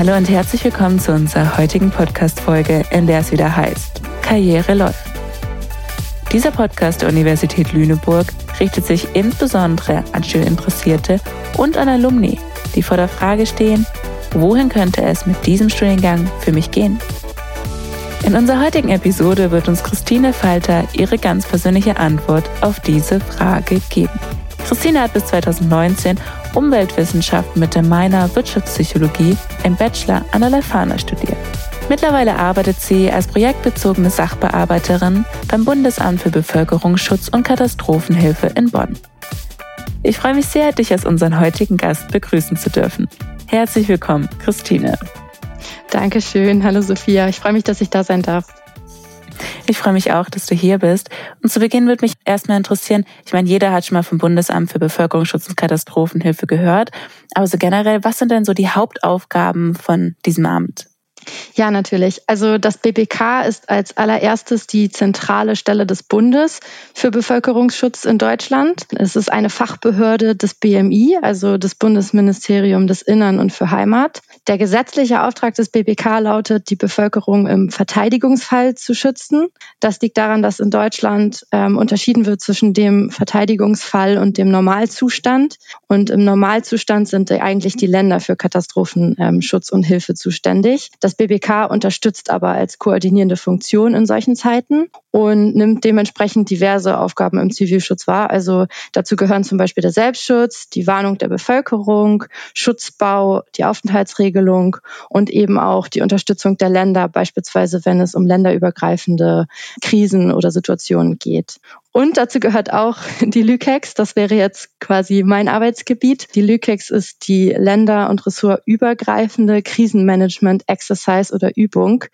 Hallo und herzlich willkommen zu unserer heutigen Podcast-Folge, in der es wieder heißt: Karriere läuft. Dieser Podcast der Universität Lüneburg richtet sich insbesondere an Studieninteressierte und an Alumni, die vor der Frage stehen, wohin könnte es mit diesem Studiengang für mich gehen? In unserer heutigen Episode wird uns Christine Falter ihre ganz persönliche Antwort auf diese Frage geben. Christine hat bis 2019 Umweltwissenschaften mit der Minor Wirtschaftspsychologie im Bachelor an der Leuphana studiert. Mittlerweile arbeitet sie als projektbezogene Sachbearbeiterin beim Bundesamt für Bevölkerungsschutz und Katastrophenhilfe in Bonn. Ich freue mich sehr, dich als unseren heutigen Gast begrüßen zu dürfen. Herzlich willkommen, Christine. Dankeschön. Hallo Sophia. Ich freue mich, dass ich da sein darf. Ich freue mich auch, dass du hier bist. Und zu Beginn würde mich erstmal interessieren, ich meine, jeder hat schon mal vom Bundesamt für Bevölkerungsschutz und Katastrophenhilfe gehört, aber so generell, was sind denn so die Hauptaufgaben von diesem Amt? Ja, natürlich. Also das BBK ist als allererstes die zentrale Stelle des Bundes für Bevölkerungsschutz in Deutschland. Es ist eine Fachbehörde des BMI, also des Bundesministerium des Innern und für Heimat. Der gesetzliche Auftrag des BBK lautet, die Bevölkerung im Verteidigungsfall zu schützen. Das liegt daran, dass in Deutschland ähm, unterschieden wird zwischen dem Verteidigungsfall und dem Normalzustand. Und im Normalzustand sind eigentlich die Länder für Katastrophenschutz ähm, und Hilfe zuständig. Das BBK unterstützt aber als koordinierende Funktion in solchen Zeiten und nimmt dementsprechend diverse Aufgaben im Zivilschutz wahr. Also dazu gehören zum Beispiel der Selbstschutz, die Warnung der Bevölkerung, Schutzbau, die Aufenthaltsregelung und eben auch die Unterstützung der Länder, beispielsweise wenn es um länderübergreifende Krisen oder Situationen geht. Und dazu gehört auch die LÜKEX. Das wäre jetzt quasi mein Arbeitsgebiet. Die LÜKEX ist die länder- und ressortübergreifende Krisenmanagement-Exercise oder Übung,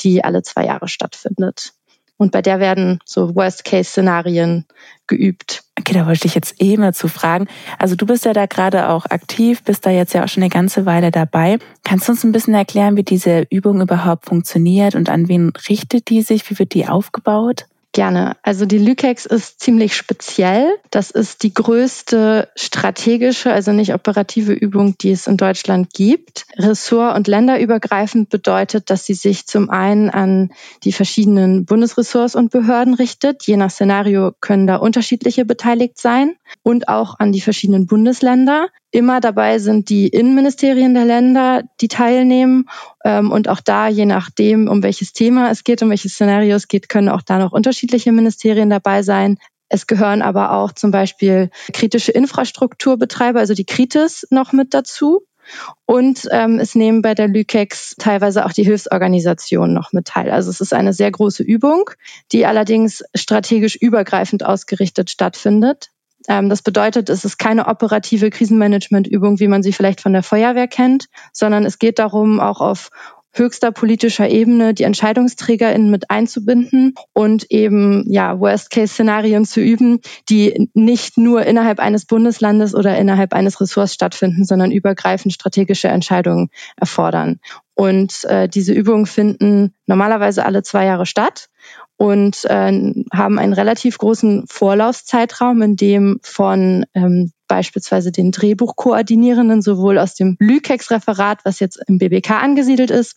die alle zwei Jahre stattfindet. Und bei der werden so Worst-Case-Szenarien geübt. Okay, da wollte ich jetzt eh mal zu fragen. Also du bist ja da gerade auch aktiv, bist da jetzt ja auch schon eine ganze Weile dabei. Kannst du uns ein bisschen erklären, wie diese Übung überhaupt funktioniert und an wen richtet die sich? Wie wird die aufgebaut? Gerne. Also die Lükex ist ziemlich speziell. Das ist die größte strategische, also nicht operative Übung, die es in Deutschland gibt. Ressort- und länderübergreifend bedeutet, dass sie sich zum einen an die verschiedenen Bundesressorts und Behörden richtet. Je nach Szenario können da unterschiedliche beteiligt sein und auch an die verschiedenen Bundesländer. Immer dabei sind die Innenministerien der Länder, die teilnehmen. Ähm, und auch da, je nachdem, um welches Thema es geht, um welches Szenario es geht, können auch da noch unterschiedliche Ministerien dabei sein. Es gehören aber auch zum Beispiel kritische Infrastrukturbetreiber, also die Kritis, noch mit dazu. Und ähm, es nehmen bei der Lükex teilweise auch die Hilfsorganisationen noch mit teil. Also es ist eine sehr große Übung, die allerdings strategisch übergreifend ausgerichtet stattfindet. Ähm, das bedeutet, es ist keine operative Krisenmanagementübung, wie man sie vielleicht von der Feuerwehr kennt, sondern es geht darum, auch auf höchster politischer Ebene die EntscheidungsträgerInnen mit einzubinden und eben ja Worst-Case-Szenarien zu üben, die nicht nur innerhalb eines Bundeslandes oder innerhalb eines Ressorts stattfinden, sondern übergreifend strategische Entscheidungen erfordern. Und äh, diese Übungen finden normalerweise alle zwei Jahre statt und äh, haben einen relativ großen Vorlaufzeitraum, in dem von ähm, beispielsweise den Drehbuchkoordinierenden sowohl aus dem Lükex-Referat, was jetzt im BBK angesiedelt ist,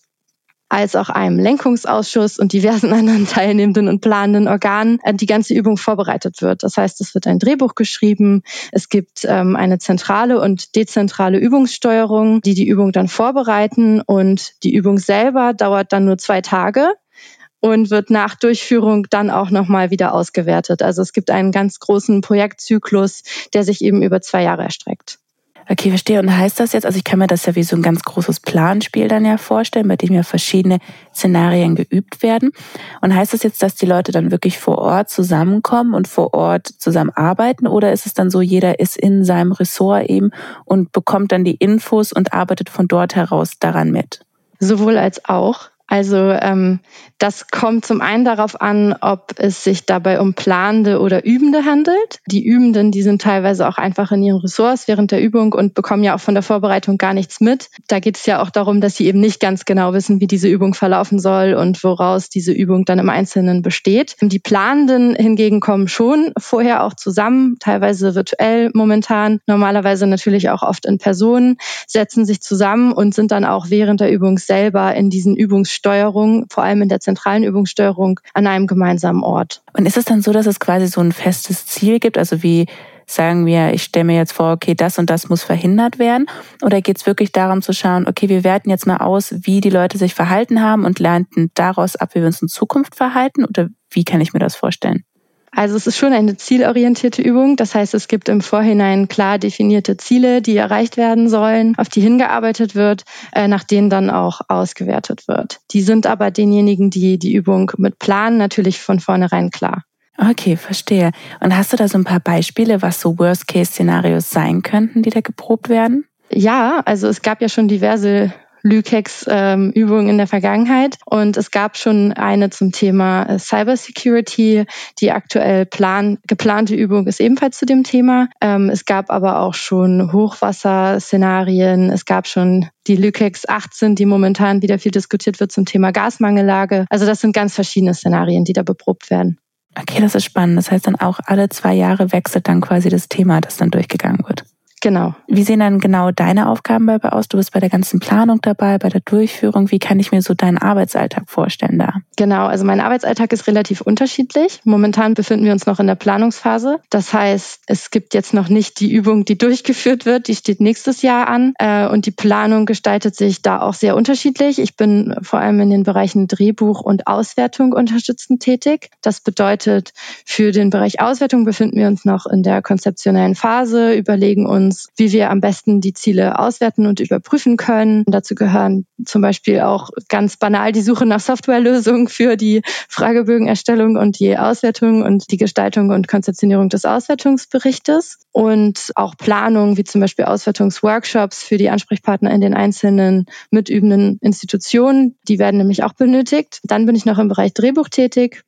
als auch einem Lenkungsausschuss und diversen anderen teilnehmenden und planenden Organen äh, die ganze Übung vorbereitet wird. Das heißt, es wird ein Drehbuch geschrieben, es gibt ähm, eine zentrale und dezentrale Übungssteuerung, die die Übung dann vorbereiten und die Übung selber dauert dann nur zwei Tage und wird nach Durchführung dann auch nochmal wieder ausgewertet. Also es gibt einen ganz großen Projektzyklus, der sich eben über zwei Jahre erstreckt. Okay, verstehe. Und heißt das jetzt, also ich kann mir das ja wie so ein ganz großes Planspiel dann ja vorstellen, bei dem ja verschiedene Szenarien geübt werden. Und heißt das jetzt, dass die Leute dann wirklich vor Ort zusammenkommen und vor Ort zusammenarbeiten? Oder ist es dann so, jeder ist in seinem Ressort eben und bekommt dann die Infos und arbeitet von dort heraus daran mit? Sowohl als auch. Also ähm, das kommt zum einen darauf an, ob es sich dabei um Planende oder Übende handelt. Die Übenden, die sind teilweise auch einfach in ihren Ressorts während der Übung und bekommen ja auch von der Vorbereitung gar nichts mit. Da geht es ja auch darum, dass sie eben nicht ganz genau wissen, wie diese Übung verlaufen soll und woraus diese Übung dann im Einzelnen besteht. Die Planenden hingegen kommen schon vorher auch zusammen, teilweise virtuell momentan, normalerweise natürlich auch oft in Personen, setzen sich zusammen und sind dann auch während der Übung selber in diesen Übungssteuerungen, vor allem in der zentralen Übungssteuerung, an einem gemeinsamen Ort. Und ist es dann so, dass es quasi so ein festes Ziel gibt, also wie sagen wir, ich stelle mir jetzt vor, okay, das und das muss verhindert werden? Oder geht es wirklich darum zu schauen, okay, wir werten jetzt mal aus, wie die Leute sich verhalten haben und lernen daraus ab, wie wir uns in Zukunft verhalten? Oder wie kann ich mir das vorstellen? Also es ist schon eine zielorientierte Übung. Das heißt, es gibt im Vorhinein klar definierte Ziele, die erreicht werden sollen, auf die hingearbeitet wird, äh, nach denen dann auch ausgewertet wird. Die sind aber denjenigen, die die Übung mit planen, natürlich von vornherein klar. Okay, verstehe. Und hast du da so ein paar Beispiele, was so Worst-Case-Szenarios sein könnten, die da geprobt werden? Ja, also es gab ja schon diverse Lükex ähm, in der Vergangenheit. Und es gab schon eine zum Thema äh, Cybersecurity. Die aktuell plan geplante Übung ist ebenfalls zu dem Thema. Ähm, es gab aber auch schon Hochwasserszenarien. Es gab schon die Lükex 18, die momentan wieder viel diskutiert wird zum Thema Gasmangellage. Also das sind ganz verschiedene Szenarien, die da beprobt werden. Okay, das ist spannend. Das heißt dann auch alle zwei Jahre wechselt dann quasi das Thema, das dann durchgegangen wird. Genau. Wie sehen dann genau deine Aufgaben dabei aus? Du bist bei der ganzen Planung dabei, bei der Durchführung. Wie kann ich mir so deinen Arbeitsalltag vorstellen da? Genau, also mein Arbeitsalltag ist relativ unterschiedlich. Momentan befinden wir uns noch in der Planungsphase. Das heißt, es gibt jetzt noch nicht die Übung, die durchgeführt wird. Die steht nächstes Jahr an. Äh, und die Planung gestaltet sich da auch sehr unterschiedlich. Ich bin vor allem in den Bereichen Drehbuch und Auswertung unterstützend tätig. Das bedeutet, für den Bereich Auswertung befinden wir uns noch in der konzeptionellen Phase, überlegen uns, uns, wie wir am besten die Ziele auswerten und überprüfen können. Dazu gehören zum Beispiel auch ganz banal die Suche nach Softwarelösungen für die Fragebögenerstellung und die Auswertung und die Gestaltung und Konzeptionierung des Auswertungsberichtes und auch Planung, wie zum Beispiel Auswertungsworkshops für die Ansprechpartner in den einzelnen mitübenden Institutionen. Die werden nämlich auch benötigt. Dann bin ich noch im Bereich Drehbuch tätig.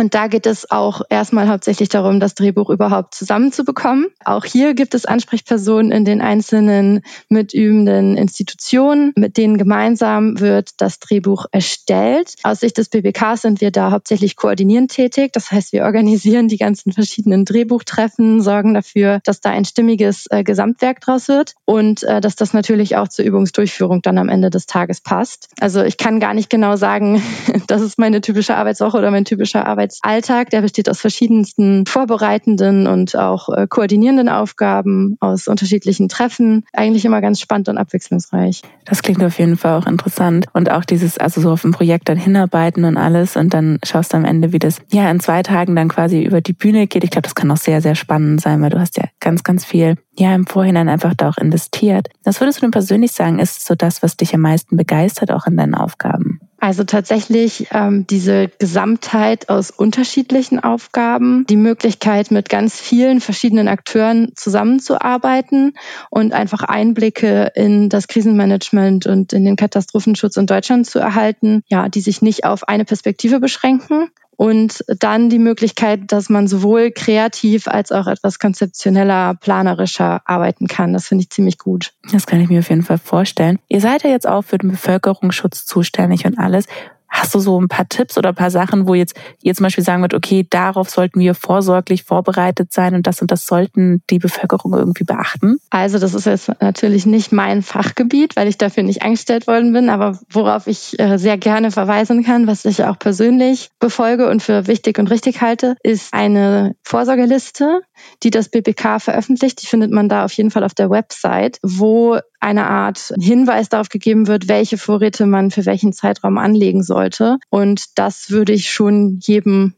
Und da geht es auch erstmal hauptsächlich darum, das Drehbuch überhaupt zusammenzubekommen. Auch hier gibt es Ansprechpersonen in den einzelnen mitübenden Institutionen, mit denen gemeinsam wird das Drehbuch erstellt. Aus Sicht des BBK sind wir da hauptsächlich koordinierend tätig. Das heißt, wir organisieren die ganzen verschiedenen Drehbuchtreffen, sorgen dafür, dass da ein stimmiges äh, Gesamtwerk draus wird und äh, dass das natürlich auch zur Übungsdurchführung dann am Ende des Tages passt. Also ich kann gar nicht genau sagen, das ist meine typische Arbeitswoche oder mein typischer Arbeitswoche. Arbeitsalltag. Der besteht aus verschiedensten vorbereitenden und auch äh, koordinierenden Aufgaben, aus unterschiedlichen Treffen. Eigentlich immer ganz spannend und abwechslungsreich. Das klingt auf jeden Fall auch interessant. Und auch dieses, also so auf ein Projekt dann hinarbeiten und alles und dann schaust du am Ende, wie das ja in zwei Tagen dann quasi über die Bühne geht. Ich glaube, das kann auch sehr, sehr spannend sein, weil du hast ja ganz, ganz viel ja im Vorhinein einfach da auch investiert. Was würdest du denn persönlich sagen, ist so das, was dich am meisten begeistert, auch in deinen Aufgaben? Also tatsächlich ähm, diese Gesamtheit aus unterschiedlichen Aufgaben, die Möglichkeit mit ganz vielen verschiedenen Akteuren zusammenzuarbeiten und einfach Einblicke in das Krisenmanagement und in den Katastrophenschutz in Deutschland zu erhalten, ja, die sich nicht auf eine Perspektive beschränken, und dann die Möglichkeit, dass man sowohl kreativ als auch etwas konzeptioneller, planerischer arbeiten kann. Das finde ich ziemlich gut. Das kann ich mir auf jeden Fall vorstellen. Ihr seid ja jetzt auch für den Bevölkerungsschutz zuständig und alles. Hast du so ein paar Tipps oder ein paar Sachen, wo jetzt ihr zum Beispiel sagen wird, okay, darauf sollten wir vorsorglich vorbereitet sein und das und das sollten die Bevölkerung irgendwie beachten? Also das ist jetzt natürlich nicht mein Fachgebiet, weil ich dafür nicht eingestellt worden bin, aber worauf ich äh, sehr gerne verweisen kann, was ich auch persönlich befolge und für wichtig und richtig halte, ist eine Vorsorgeliste, die das BBK veröffentlicht. Die findet man da auf jeden Fall auf der Website, wo eine Art Hinweis darauf gegeben wird, welche Vorräte man für welchen Zeitraum anlegen sollte. Und das würde ich schon jedem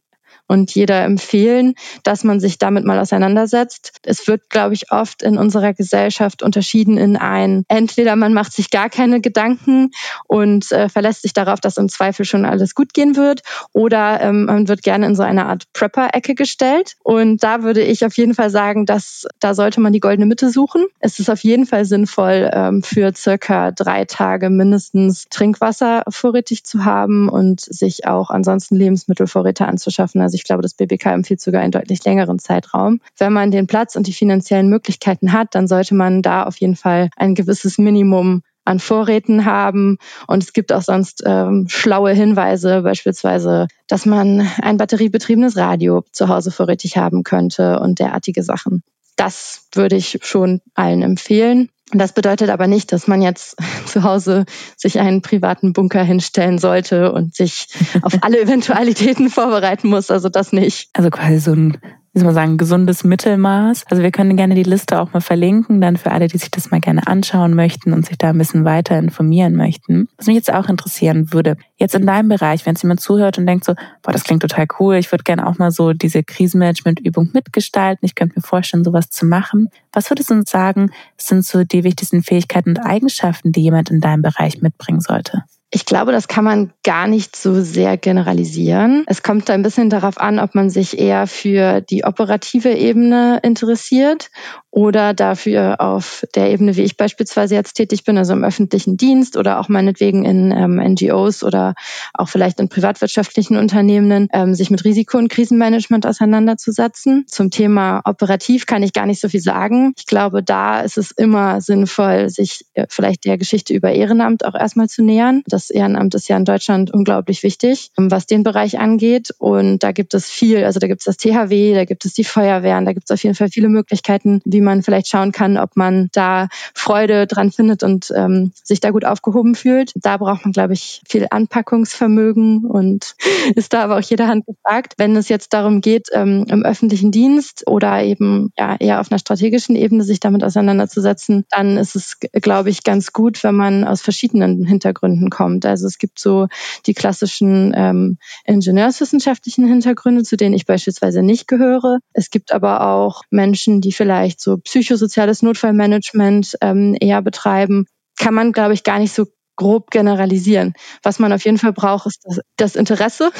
und jeder empfehlen, dass man sich damit mal auseinandersetzt. Es wird, glaube ich, oft in unserer Gesellschaft unterschieden in ein, entweder man macht sich gar keine Gedanken und äh, verlässt sich darauf, dass im Zweifel schon alles gut gehen wird, oder ähm, man wird gerne in so eine Art Prepper-Ecke gestellt. Und da würde ich auf jeden Fall sagen, dass da sollte man die goldene Mitte suchen. Es ist auf jeden Fall sinnvoll, ähm, für circa drei Tage mindestens Trinkwasser vorrätig zu haben und sich auch ansonsten Lebensmittelvorräte anzuschaffen. Also ich glaube, das BBK empfiehlt sogar einen deutlich längeren Zeitraum. Wenn man den Platz und die finanziellen Möglichkeiten hat, dann sollte man da auf jeden Fall ein gewisses Minimum an Vorräten haben. Und es gibt auch sonst ähm, schlaue Hinweise, beispielsweise, dass man ein batteriebetriebenes Radio zu Hause vorrätig haben könnte und derartige Sachen. Das würde ich schon allen empfehlen. Das bedeutet aber nicht, dass man jetzt zu Hause sich einen privaten Bunker hinstellen sollte und sich auf alle Eventualitäten vorbereiten muss. Also das nicht. Also quasi so ein wie soll man sagen, gesundes Mittelmaß. Also wir können gerne die Liste auch mal verlinken, dann für alle, die sich das mal gerne anschauen möchten und sich da ein bisschen weiter informieren möchten. Was mich jetzt auch interessieren würde, jetzt in deinem Bereich, wenn es jemand zuhört und denkt so, boah, das klingt total cool, ich würde gerne auch mal so diese Krisenmanagement-Übung mitgestalten, ich könnte mir vorstellen, sowas zu machen. Was würdest du uns sagen, sind so die wichtigsten Fähigkeiten und Eigenschaften, die jemand in deinem Bereich mitbringen sollte? Ich glaube, das kann man gar nicht so sehr generalisieren. Es kommt ein bisschen darauf an, ob man sich eher für die operative Ebene interessiert oder dafür auf der Ebene, wie ich beispielsweise jetzt tätig bin, also im öffentlichen Dienst oder auch meinetwegen in ähm, NGOs oder auch vielleicht in privatwirtschaftlichen Unternehmen, ähm, sich mit Risiko- und Krisenmanagement auseinanderzusetzen. Zum Thema operativ kann ich gar nicht so viel sagen. Ich glaube, da ist es immer sinnvoll, sich äh, vielleicht der Geschichte über Ehrenamt auch erstmal zu nähern. Das Ehrenamt ist ja in Deutschland unglaublich wichtig, ähm, was den Bereich angeht. Und da gibt es viel, also da gibt es das THW, da gibt es die Feuerwehren, da gibt es auf jeden Fall viele Möglichkeiten, wie man vielleicht schauen kann, ob man da Freude dran findet und ähm, sich da gut aufgehoben fühlt. Da braucht man, glaube ich, viel Anpackungsvermögen und ist da aber auch jeder Hand gefragt. Wenn es jetzt darum geht, ähm, im öffentlichen Dienst oder eben ja, eher auf einer strategischen Ebene sich damit auseinanderzusetzen, dann ist es, glaube ich, ganz gut, wenn man aus verschiedenen Hintergründen kommt. Also es gibt so die klassischen ähm, ingenieurswissenschaftlichen Hintergründe, zu denen ich beispielsweise nicht gehöre. Es gibt aber auch Menschen, die vielleicht so psychosoziales Notfallmanagement ähm, eher betreiben, kann man, glaube ich, gar nicht so grob generalisieren. Was man auf jeden Fall braucht, ist das, das Interesse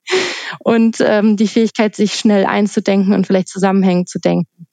und ähm, die Fähigkeit, sich schnell einzudenken und vielleicht zusammenhängend zu denken.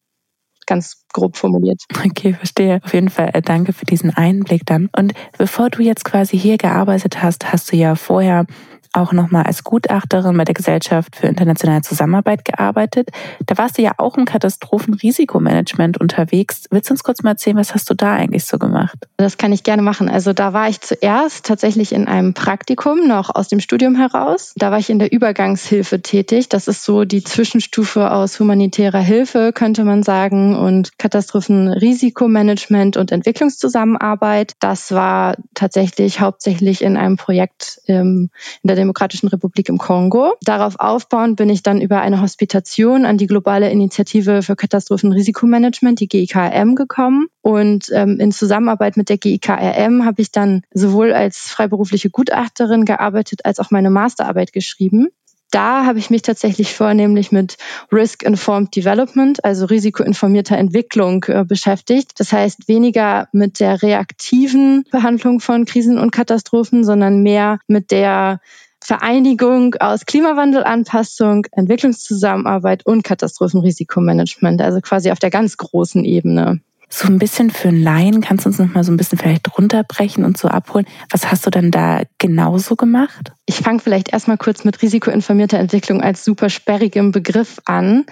Ganz grob formuliert. Okay, verstehe. Auf jeden Fall äh, danke für diesen Einblick dann. Und bevor du jetzt quasi hier gearbeitet hast, hast du ja vorher auch nochmal als Gutachterin bei der Gesellschaft für internationale Zusammenarbeit gearbeitet. Da warst du ja auch im Katastrophenrisikomanagement unterwegs. Willst du uns kurz mal erzählen, was hast du da eigentlich so gemacht? Das kann ich gerne machen. Also da war ich zuerst tatsächlich in einem Praktikum noch aus dem Studium heraus. Da war ich in der Übergangshilfe tätig. Das ist so die Zwischenstufe aus humanitärer Hilfe, könnte man sagen, und Katastrophenrisikomanagement und Entwicklungszusammenarbeit. Das war tatsächlich hauptsächlich in einem Projekt ähm, in der Demokratischen Republik im Kongo. Darauf aufbauend bin ich dann über eine Hospitation an die globale Initiative für Katastrophenrisikomanagement, die GIKRM, gekommen. Und ähm, in Zusammenarbeit mit der GIKRM habe ich dann sowohl als freiberufliche Gutachterin gearbeitet, als auch meine Masterarbeit geschrieben da habe ich mich tatsächlich vornehmlich mit Risk-Informed Development, also risikoinformierter Entwicklung äh, beschäftigt. Das heißt weniger mit der reaktiven Behandlung von Krisen und Katastrophen, sondern mehr mit der Vereinigung aus Klimawandelanpassung, Entwicklungszusammenarbeit und Katastrophenrisikomanagement, also quasi auf der ganz großen Ebene. So ein bisschen für einen Laien, kannst du uns noch mal so ein bisschen vielleicht runterbrechen und so abholen? Was hast du dann da genauso gemacht? Ich fange vielleicht erstmal kurz mit risikoinformierter Entwicklung als super sperrigem Begriff an.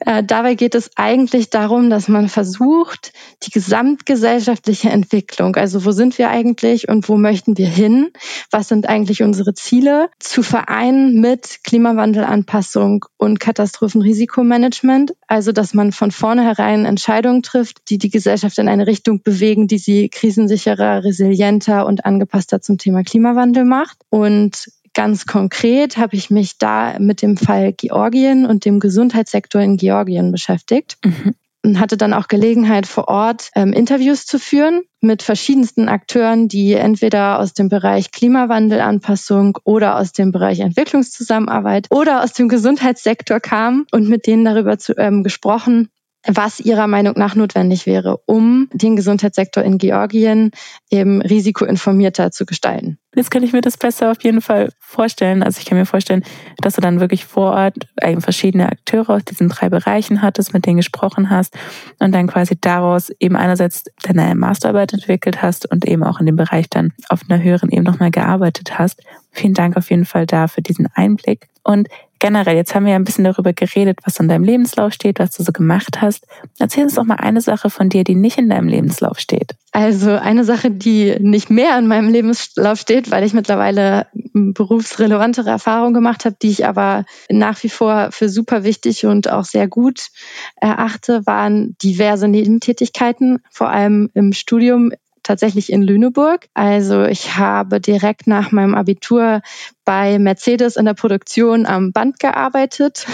Äh, dabei geht es eigentlich darum, dass man versucht, die gesamtgesellschaftliche Entwicklung, also wo sind wir eigentlich und wo möchten wir hin, was sind eigentlich unsere Ziele, zu vereinen mit Klimawandelanpassung und Katastrophenrisikomanagement. Also dass man von vornherein Entscheidungen trifft, die die Gesellschaft in eine Richtung bewegen, die sie krisensicherer, resilienter und angepasster zum Thema Klimawandel macht. Und ganz konkret habe ich mich da mit dem Fall Georgien und dem Gesundheitssektor in Georgien beschäftigt. Mhm. hatte dann auch Gelegenheit vor Ort ähm, Interviews zu führen mit verschiedensten Akteuren, die entweder aus dem Bereich Klimawandelanpassung oder aus dem Bereich Entwicklungszusammenarbeit oder aus dem Gesundheitssektor kamen und mit denen darüber zu, ähm, gesprochen, was Ihrer Meinung nach notwendig wäre, um den Gesundheitssektor in Georgien eben risikoinformierter zu gestalten. Jetzt kann ich mir das besser auf jeden Fall vorstellen. Also ich kann mir vorstellen, dass du dann wirklich vor Ort verschiedene Akteure aus diesen drei Bereichen hattest, mit denen gesprochen hast und dann quasi daraus eben einerseits deine Masterarbeit entwickelt hast und eben auch in dem Bereich dann auf einer höheren Ebene nochmal gearbeitet hast. Vielen Dank auf jeden Fall da für diesen Einblick. Und generell, jetzt haben wir ja ein bisschen darüber geredet, was in deinem Lebenslauf steht, was du so gemacht hast. Erzähl uns doch mal eine Sache von dir, die nicht in deinem Lebenslauf steht. Also eine Sache, die nicht mehr in meinem Lebenslauf steht, weil ich mittlerweile berufsrelevantere Erfahrungen gemacht habe, die ich aber nach wie vor für super wichtig und auch sehr gut erachte, waren diverse Nebentätigkeiten, vor allem im Studium tatsächlich in Lüneburg. Also ich habe direkt nach meinem Abitur bei Mercedes in der Produktion am Band gearbeitet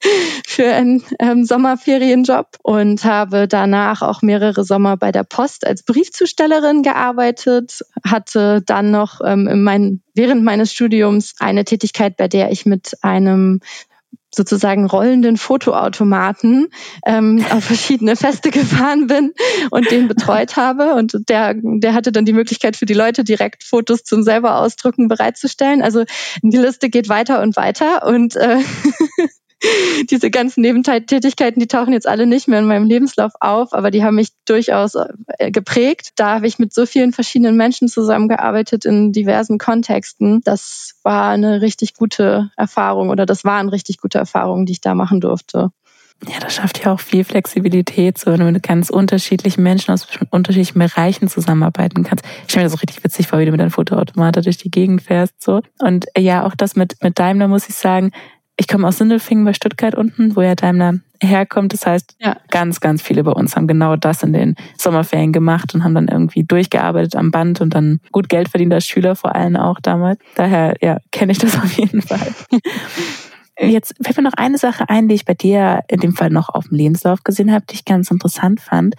für einen ähm, Sommerferienjob und habe danach auch mehrere Sommer bei der Post als Briefzustellerin gearbeitet, hatte dann noch ähm, in mein, während meines Studiums eine Tätigkeit, bei der ich mit einem sozusagen rollenden Fotoautomaten ähm, auf verschiedene Feste gefahren bin und den betreut habe. Und der, der hatte dann die Möglichkeit für die Leute direkt Fotos zum selber ausdrucken bereitzustellen. Also die Liste geht weiter und weiter und äh, diese ganzen Nebentätigkeiten, die tauchen jetzt alle nicht mehr in meinem Lebenslauf auf, aber die haben mich durchaus äh, geprägt. Da habe ich mit so vielen verschiedenen Menschen zusammengearbeitet in diversen Kontexten. Das war eine richtig gute Erfahrung oder das waren richtig gute Erfahrungen, die ich da machen durfte. Ja, das schafft ja auch viel Flexibilität, so wenn du mit ganz unterschiedlichen Menschen aus unterschiedlichen Bereichen zusammenarbeiten kannst. Ich stelle mir das so richtig witzig vor, wie du mit deinem Fotoautomat durch die Gegend fährst, so. Und ja, auch das mit, mit Daimler muss ich sagen, ich komme aus Sindelfingen bei Stuttgart unten, wo ja Daimler herkommt. Das heißt, ja. ganz, ganz viele bei uns haben genau das in den Sommerferien gemacht und haben dann irgendwie durchgearbeitet am Band und dann gut Geld verdient als Schüler vor allem auch damals. Daher, ja, kenne ich das auf jeden Fall. Jetzt fällt mir noch eine Sache ein, die ich bei dir in dem Fall noch auf dem Lebenslauf gesehen habe, die ich ganz interessant fand.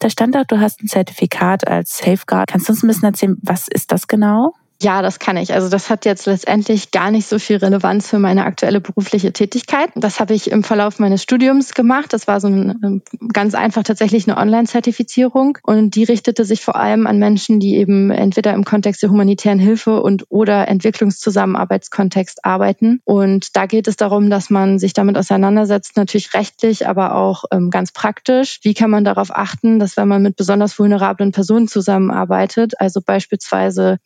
Da stand auch, du hast ein Zertifikat als Safeguard. Kannst du uns ein bisschen erzählen, was ist das genau? Ja, das kann ich. Also das hat jetzt letztendlich gar nicht so viel Relevanz für meine aktuelle berufliche Tätigkeit. Das habe ich im Verlauf meines Studiums gemacht. Das war so ein, ähm, ganz einfach tatsächlich eine Online-Zertifizierung und die richtete sich vor allem an Menschen, die eben entweder im Kontext der humanitären Hilfe und oder Entwicklungszusammenarbeitskontext arbeiten. Und da geht es darum, dass man sich damit auseinandersetzt, natürlich rechtlich, aber auch ähm, ganz praktisch. Wie kann man darauf achten, dass wenn man mit besonders vulnerablen Personen zusammenarbeitet, also beispielsweise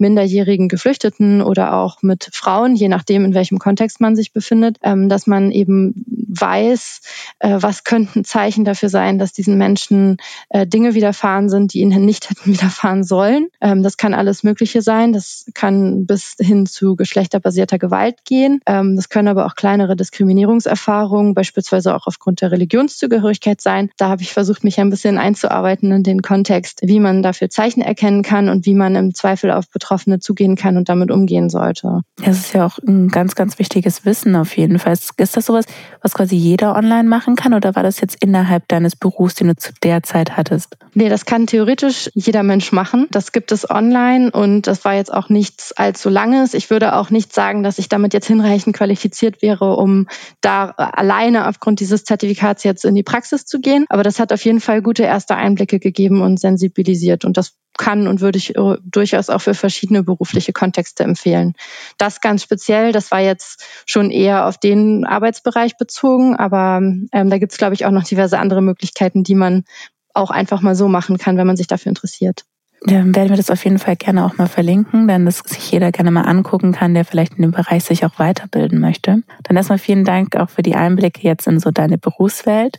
minderjährigen Geflüchteten oder auch mit Frauen, je nachdem, in welchem Kontext man sich befindet, ähm, dass man eben weiß, äh, was könnten Zeichen dafür sein, dass diesen Menschen äh, Dinge widerfahren sind, die ihnen nicht hätten widerfahren sollen. Ähm, das kann alles Mögliche sein. Das kann bis hin zu geschlechterbasierter Gewalt gehen. Ähm, das können aber auch kleinere Diskriminierungserfahrungen, beispielsweise auch aufgrund der Religionszugehörigkeit sein. Da habe ich versucht, mich ein bisschen einzuarbeiten in den Kontext, wie man dafür Zeichen erkennen kann und wie man im Zweifel auf Betroffene zugehen kann und damit umgehen sollte. Das ist ja auch ein ganz, ganz wichtiges Wissen auf jeden Fall. Ist das sowas, was quasi jeder online machen kann oder war das jetzt innerhalb deines Berufs, den du zu der Zeit hattest? Nee, das kann theoretisch jeder Mensch machen. Das gibt es online und das war jetzt auch nichts allzu langes. Ich würde auch nicht sagen, dass ich damit jetzt hinreichend qualifiziert wäre, um da alleine aufgrund dieses Zertifikats jetzt in die Praxis zu gehen. Aber das hat auf jeden Fall gute erste Einblicke gegeben und sensibilisiert und das kann und würde ich äh, durchaus auch für verschiedene berufliche Kontexte empfehlen. Das ganz speziell, das war jetzt schon eher auf den Arbeitsbereich bezogen, aber ähm, da gibt es, glaube ich, auch noch diverse andere Möglichkeiten, die man auch einfach mal so machen kann, wenn man sich dafür interessiert. Dann werden wir das auf jeden Fall gerne auch mal verlinken, denn das sich jeder gerne mal angucken kann, der vielleicht in dem Bereich sich auch weiterbilden möchte. Dann erstmal vielen Dank auch für die Einblicke jetzt in so deine Berufswelt.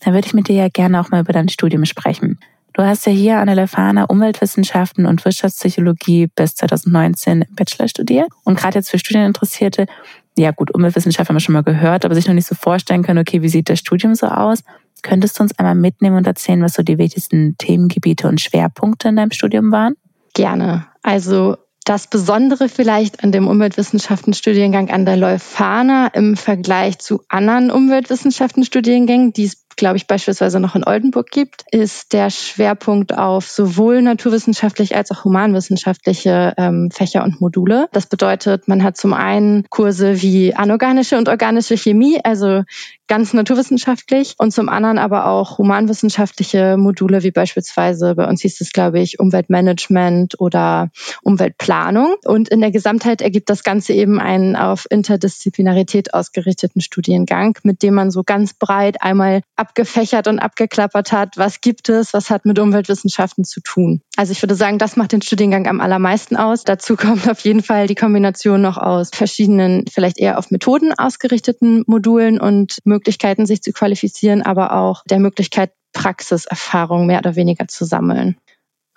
Dann würde ich mit dir ja gerne auch mal über dein Studium sprechen. Du hast ja hier an der Lefana Umweltwissenschaften und Wirtschaftspsychologie bis 2019 im Bachelor studiert. Und gerade jetzt für Studieninteressierte, ja gut, Umweltwissenschaft haben wir schon mal gehört, aber sich noch nicht so vorstellen können, okay, wie sieht das Studium so aus? Könntest du uns einmal mitnehmen und erzählen, was so die wichtigsten Themengebiete und Schwerpunkte in deinem Studium waren? Gerne. Also das Besondere vielleicht an dem Umweltwissenschaftenstudiengang an der Leuphana im Vergleich zu anderen Umweltwissenschaftenstudiengängen, die es glaube ich, beispielsweise noch in Oldenburg gibt, ist der Schwerpunkt auf sowohl naturwissenschaftlich als auch humanwissenschaftliche ähm, Fächer und Module. Das bedeutet, man hat zum einen Kurse wie anorganische und organische Chemie, also ganz naturwissenschaftlich und zum anderen aber auch humanwissenschaftliche Module wie beispielsweise bei uns hieß es, glaube ich, Umweltmanagement oder Umweltplanung. Und in der Gesamtheit ergibt das Ganze eben einen auf Interdisziplinarität ausgerichteten Studiengang, mit dem man so ganz breit einmal abgefächert und abgeklappert hat, was gibt es, was hat mit Umweltwissenschaften zu tun. Also ich würde sagen, das macht den Studiengang am allermeisten aus. Dazu kommt auf jeden Fall die Kombination noch aus verschiedenen, vielleicht eher auf Methoden ausgerichteten Modulen und Möglichkeiten, sich zu qualifizieren, aber auch der Möglichkeit, Praxiserfahrung mehr oder weniger zu sammeln.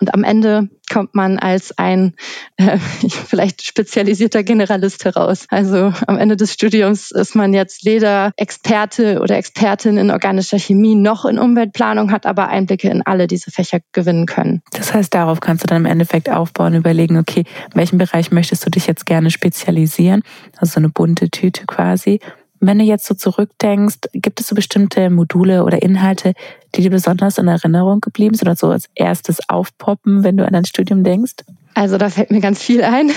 Und am Ende kommt man als ein äh, vielleicht spezialisierter Generalist heraus. Also am Ende des Studiums ist man jetzt weder Experte oder Expertin in organischer Chemie noch in Umweltplanung, hat aber Einblicke in alle diese Fächer gewinnen können. Das heißt, darauf kannst du dann im Endeffekt aufbauen, überlegen, okay, in welchem Bereich möchtest du dich jetzt gerne spezialisieren? Also so eine bunte Tüte quasi. Wenn du jetzt so zurückdenkst, gibt es so bestimmte Module oder Inhalte, die dir besonders in Erinnerung geblieben sind oder so als erstes aufpoppen, wenn du an dein Studium denkst? Also da fällt mir ganz viel ein.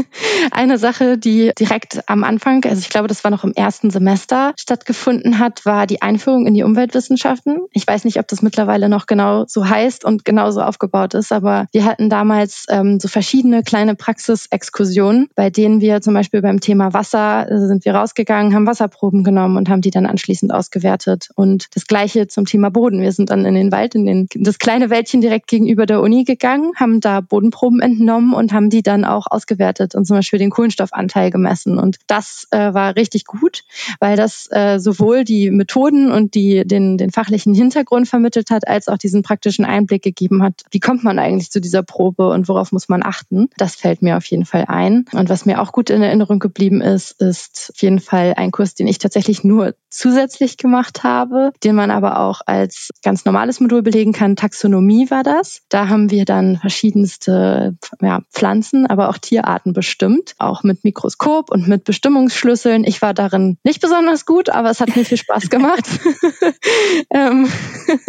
Eine Sache, die direkt am Anfang, also ich glaube, das war noch im ersten Semester stattgefunden hat, war die Einführung in die Umweltwissenschaften. Ich weiß nicht, ob das mittlerweile noch genau so heißt und genauso aufgebaut ist, aber wir hatten damals ähm, so verschiedene kleine Praxisexkursionen, bei denen wir zum Beispiel beim Thema Wasser äh, sind wir rausgegangen, haben Wasserproben genommen und haben die dann anschließend ausgewertet. Und das gleiche zum Thema Boden. Wir sind dann in den Wald, in den, das kleine Wäldchen direkt gegenüber der Uni gegangen, haben da Bodenproben entnommen entnommen und haben die dann auch ausgewertet und zum Beispiel den Kohlenstoffanteil gemessen. Und das äh, war richtig gut, weil das äh, sowohl die Methoden und die, den, den fachlichen Hintergrund vermittelt hat, als auch diesen praktischen Einblick gegeben hat. Wie kommt man eigentlich zu dieser Probe und worauf muss man achten? Das fällt mir auf jeden Fall ein. Und was mir auch gut in Erinnerung geblieben ist, ist auf jeden Fall ein Kurs, den ich tatsächlich nur zusätzlich gemacht habe, den man aber auch als ganz normales Modul belegen kann. Taxonomie war das. Da haben wir dann verschiedenste ja, Pflanzen, aber auch Tierarten bestimmt, auch mit Mikroskop und mit Bestimmungsschlüsseln. Ich war darin nicht besonders gut, aber es hat mir viel Spaß gemacht. ähm,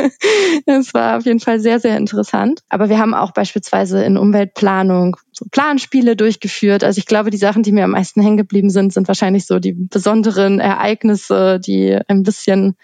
es war auf jeden Fall sehr, sehr interessant. Aber wir haben auch beispielsweise in Umweltplanung so Planspiele durchgeführt. Also ich glaube, die Sachen, die mir am meisten hängen geblieben sind, sind wahrscheinlich so die besonderen Ereignisse, die ein bisschen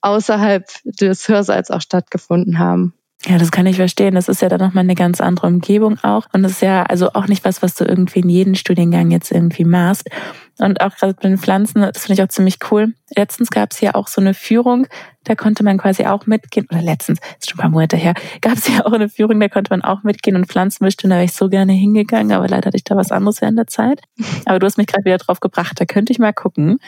außerhalb des Hörsaals auch stattgefunden haben. Ja, das kann ich verstehen. Das ist ja dann nochmal eine ganz andere Umgebung auch. Und das ist ja also auch nicht was, was du irgendwie in jedem Studiengang jetzt irgendwie machst. Und auch gerade mit den Pflanzen, das finde ich auch ziemlich cool. Letztens gab es hier auch so eine Führung, da konnte man quasi auch mitgehen, oder letztens, ist schon ein paar Monate her, gab es ja auch eine Führung, da konnte man auch mitgehen und Pflanzen bestimmen. Da wäre ich so gerne hingegangen, aber leider hatte ich da was anderes während der Zeit. Aber du hast mich gerade wieder drauf gebracht, da könnte ich mal gucken.